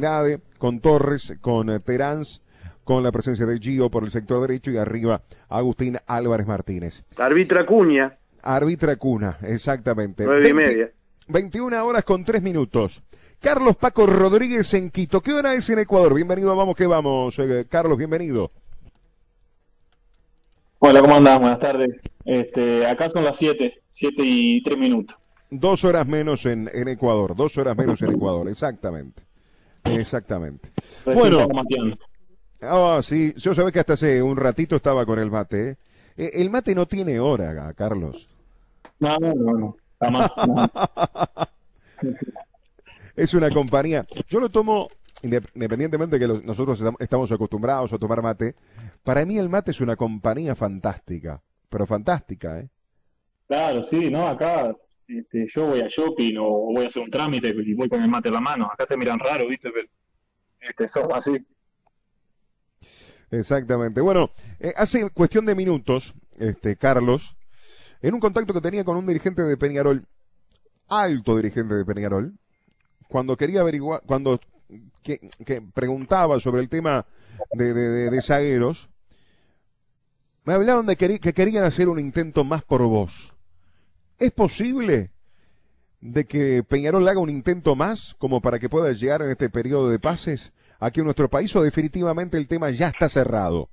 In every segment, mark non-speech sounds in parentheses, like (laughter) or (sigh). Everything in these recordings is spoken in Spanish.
Nade, con Torres, con eh, Teráns, con la presencia de Gio por el sector derecho y arriba Agustín Álvarez Martínez. Arbitra Cuña. Arbitra Cuna, exactamente. Nueve y media. 21 horas con 3 minutos. Carlos Paco Rodríguez en Quito. ¿Qué hora es en Ecuador? Bienvenido, vamos que vamos. Eh, Carlos, bienvenido. Hola, ¿cómo andás? Buenas tardes. Este, acá son las 7, 7 y 3 minutos. Dos horas menos en, en Ecuador, dos horas menos en Ecuador, exactamente. Exactamente. Bueno. Ah, sí, yo sabés que hasta hace un ratito estaba con el mate. ¿eh? Eh, El mate no tiene hora, Carlos. No, no, no, no. Jamás. no. (laughs) Es una compañía. Yo lo tomo indep- independientemente de que nosotros estam- estamos acostumbrados a tomar mate. Para mí el mate es una compañía fantástica, pero fantástica, ¿eh? Claro, sí, no, acá este, yo voy a shopping o voy a hacer un trámite y voy con el mate en la mano. Acá te miran raro, ¿viste? Pero este, somos así. Exactamente. Bueno, eh, hace cuestión de minutos, este, Carlos, en un contacto que tenía con un dirigente de Peñarol, alto dirigente de Peñarol, cuando quería averiguar, cuando que, que preguntaba sobre el tema de, de, de- de zagueros, me hablaban de queri- que querían hacer un intento más por vos. ¿Es posible de que Peñarol haga un intento más como para que pueda llegar en este periodo de pases aquí en nuestro país o definitivamente el tema ya está cerrado?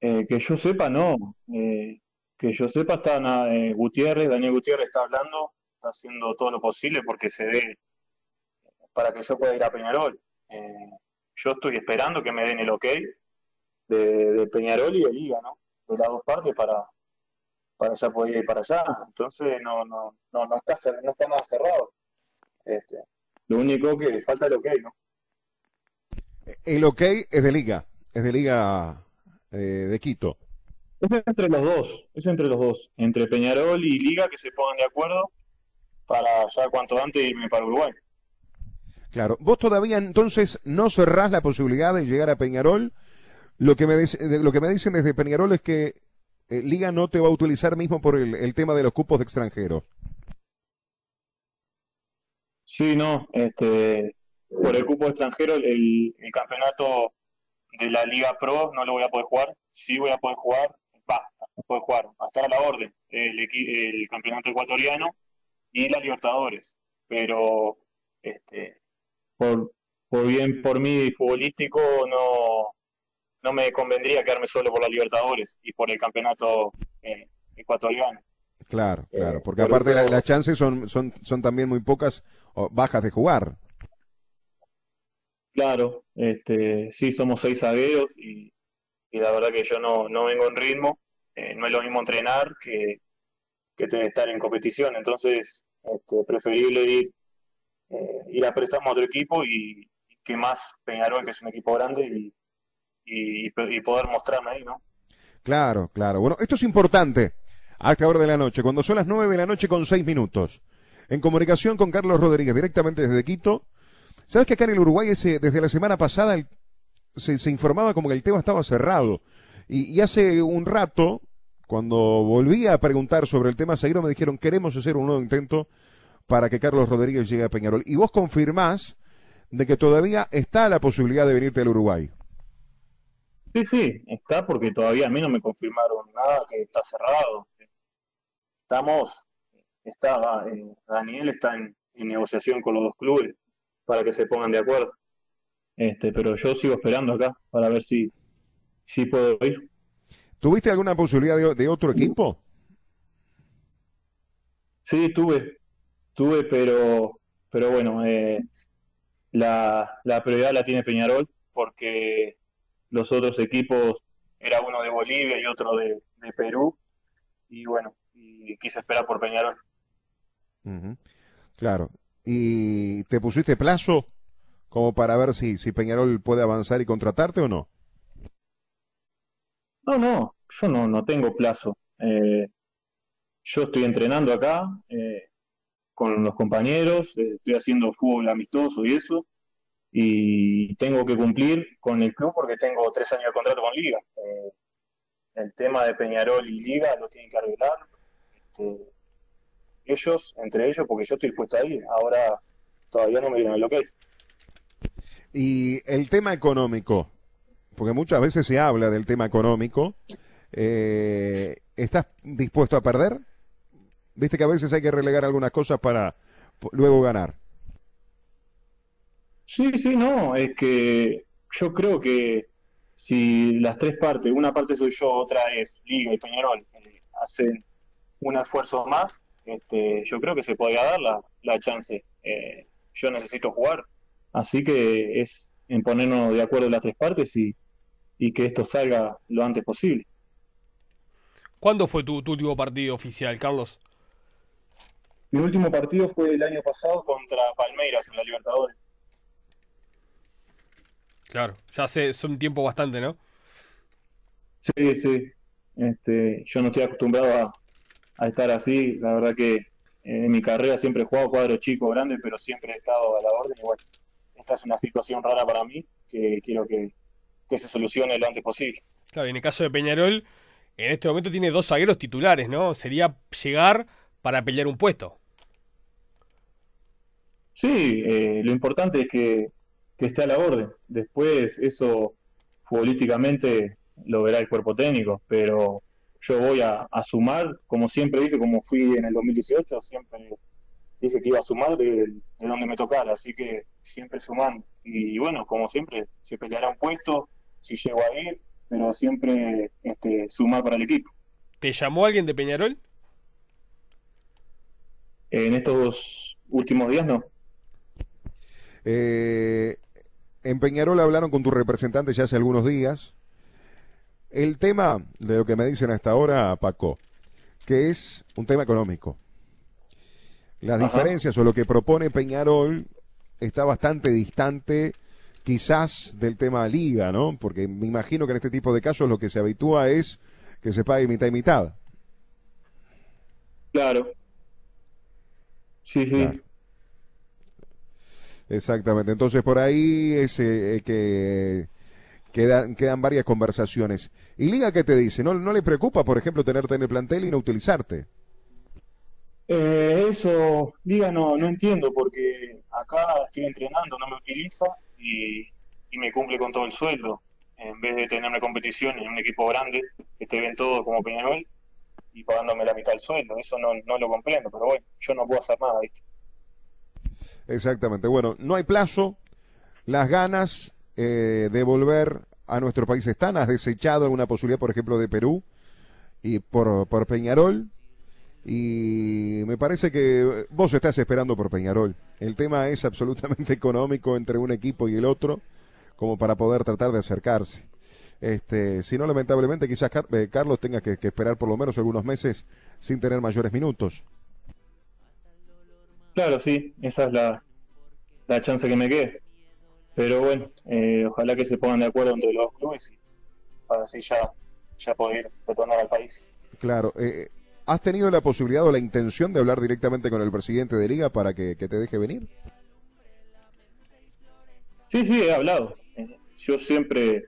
Eh, que yo sepa, no. Eh, que yo sepa, está eh, Gutiérrez, Daniel Gutiérrez está hablando, está haciendo todo lo posible porque se dé para que yo pueda ir a Peñarol. Eh, yo estoy esperando que me den el ok de, de Peñarol y de Liga, ¿no? De las dos partes para, para ya poder ir para allá. Entonces no, no, no, no está, no está nada cerrado. Este, lo único que falta el ok, ¿no? El ok es de liga, es de liga eh, de Quito. Es entre los dos, es entre los dos, entre Peñarol y Liga que se pongan de acuerdo para ya cuanto antes irme para Uruguay. Claro, vos todavía entonces no cerrás la posibilidad de llegar a Peñarol. Lo que me, de- lo que me dicen desde Peñarol es que eh, Liga no te va a utilizar mismo por el, tema de los cupos de extranjeros. Sí, no, este, por el cupo extranjero, el, campeonato de la Liga Pro no lo voy a poder jugar. Sí voy a poder jugar, va, puedo jugar, a estar a la orden, el, el campeonato ecuatoriano y la Libertadores. Pero, este, por, por bien, por mí futbolístico, no, no me convendría quedarme solo por la Libertadores y por el campeonato eh, ecuatoriano. Claro, claro, Eh, porque por aparte la- las chances son, son, son también muy pocas o bajas de jugar. Claro, este, sí, somos seis zagueros y, y la verdad que yo no, no vengo en ritmo. Eh, no es lo mismo entrenar que, que estar en competición. Entonces, este, preferible ir, eh, ir a préstamo a otro equipo y, y que más Peñarol, que es un equipo grande, y, y, poder mostrarme ahí, ¿no? Claro, claro. Bueno, esto es importante a esta hora de la noche, cuando son las nueve de la noche con seis minutos. En comunicación con Carlos Rodríguez, directamente desde Quito. ¿Sabes que acá en el Uruguay ese, desde la semana pasada se, informaba como que el tema estaba cerrado? Y, y hace un rato, cuando volví a preguntar sobre el tema seguido, me dijeron, queremos hacer un nuevo intento para que Carlos Rodríguez llegue a Peñarol. Y vos confirmás de que todavía está la posibilidad de venirte al Uruguay. Sí, sí, está porque todavía a mí no me confirmaron nada que está cerrado. Estamos, está, eh, Daniel está en, en negociación con los dos clubes para que se pongan de acuerdo. Este, pero yo sigo esperando acá para ver si, si puedo ir. ¿Tuviste alguna posibilidad de, de otro equipo? Sí, tuve, tuve, pero, pero bueno, eh, la, la prioridad la tiene Peñarol porque los otros equipos, era uno de Bolivia y otro de, de Perú, y bueno, y quise esperar por Peñarol. Claro. ¿Y te pusiste plazo como para ver si, si Peñarol puede avanzar y contratarte o no? No, no, yo no, no tengo plazo. Eh, yo estoy entrenando acá eh, con los compañeros, eh, estoy haciendo fútbol amistoso y eso, y tengo que cumplir con el club porque tengo tres años de contrato con Liga. Eh, el tema de Peñarol y Liga lo tienen que arreglar este, ellos, entre ellos, porque yo estoy dispuesto a ir. Ahora todavía no me dieron que es. Y el tema económico, porque muchas veces se habla del tema económico, eh, ¿estás dispuesto a perder? Viste que a veces hay que relegar algunas cosas para luego ganar. Sí, sí, no, es que yo creo que si las tres partes, una parte soy yo, otra es Liga y Peñarol, eh, hacen un esfuerzo más, este, yo creo que se podría dar la, la chance. Eh, yo necesito jugar, así que es en ponernos de acuerdo las tres partes y, y que esto salga lo antes posible. ¿Cuándo fue tu, tu último partido oficial, Carlos? Mi último partido fue el año pasado contra Palmeiras en la Libertadores. Claro, ya hace un tiempo bastante, ¿no? Sí, sí. Este, yo no estoy acostumbrado a, estar así. La verdad que en mi carrera siempre he jugado cuadro chico, grande, pero siempre he estado a la orden. Igual, esta es una situación rara para mí que quiero que, que se solucione lo antes posible. Claro, y en el caso de Peñarol, en este momento tiene dos zagueros titulares, ¿no? Sería llegar para pelear un puesto. Sí, eh, lo importante es que, esté a la orden. Después eso futbolísticamente lo verá el cuerpo técnico, pero yo voy a, sumar, como siempre dije, como fui en el 2018, siempre dije que iba a sumar de, donde me tocara, así que siempre sumando. Y bueno, como siempre, se peleará un puesto, si llego a ir, pero siempre este, sumar para el equipo. ¿Te llamó alguien de Peñarol? En estos últimos días no. Eh, en Peñarol hablaron con tu representante ya hace algunos días. El tema de lo que me dicen hasta ahora, Paco, que es un tema económico. Las diferencias o lo que propone Peñarol está bastante distante quizás del tema liga, ¿no? Porque me imagino que en este tipo de casos lo que se habitúa es que se pague mitad y mitad. Claro. Sí, sí. Exactamente. Entonces por ahí es eh, que quedan, quedan varias conversaciones. ¿Y Liga qué te dice? ¿No, ¿No le preocupa, por ejemplo, tenerte en el plantel y no utilizarte? Eh, eso, Liga no, no entiendo, porque acá estoy entrenando, no me utiliza y, y, me cumple con todo el sueldo. En vez de tener una competición en un equipo grande que te ven todo como Peñarol y pagándome la mitad del sueldo. Eso no, no lo comprendo, pero bueno, yo no puedo hacer nada, ¿viste? Exactamente. Bueno, no hay plazo. Las ganas eh, de volver a nuestro país están. Has desechado alguna posibilidad, por ejemplo, de Perú y por, Peñarol. Y me parece que vos estás esperando por Peñarol. El tema es absolutamente (laughs) económico entre un equipo y el otro, como para poder tratar de acercarse. Este, si no, lamentablemente, quizás eh, Carlos tenga que esperar por lo menos algunos meses sin tener mayores minutos. Claro, sí, esa es la, la chance que me quede. Pero bueno, eh, ojalá que se pongan de acuerdo entre los dos clubes y para así ya, ya poder retornar al país. Claro, eh, ¿has tenido la posibilidad o la intención de hablar directamente con el presidente de Liga para que, te deje venir? Sí, sí, he hablado. Eh, yo siempre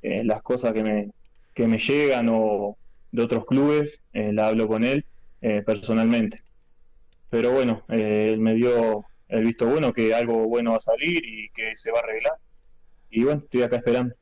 las cosas que me, que me llegan o de otros clubes, la hablo con él personalmente pero bueno, eh, él me dio el visto bueno que algo bueno va a salir y que se va a arreglar. Y bueno, estoy acá esperando.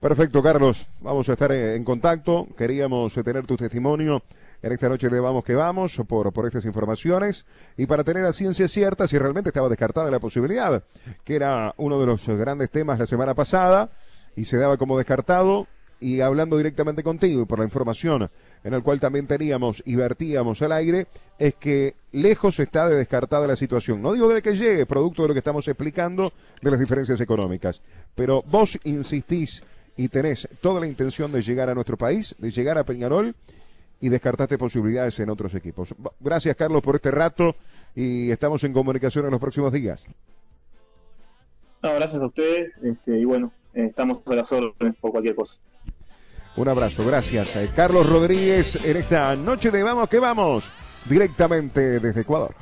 Perfecto, Carlos. Vamos a estar en contacto. Queríamos tener tu testimonio en esta noche de Vamos que Vamos por, por estas informaciones y para tener a ciencia cierta si realmente estaba descartada la posibilidad, que era uno de los grandes temas la semana pasada y se daba como descartado y hablando directamente contigo y por la información en el cual también teníamos y vertíamos al aire, es que lejos está de descartada la situación. No digo de que llegue, producto de lo que estamos explicando de las diferencias económicas, pero vos insistís y tenés toda la intención de llegar a nuestro país, de llegar a Peñarol y descartaste posibilidades en otros equipos. Gracias, Carlos, por este rato y estamos en comunicación en los próximos días. Gracias a ustedes este, y bueno, estamos a las órdenes por cualquier cosa. Un abrazo, gracias. Carlos Rodríguez en esta noche de Vamos que Vamos, directamente desde Ecuador.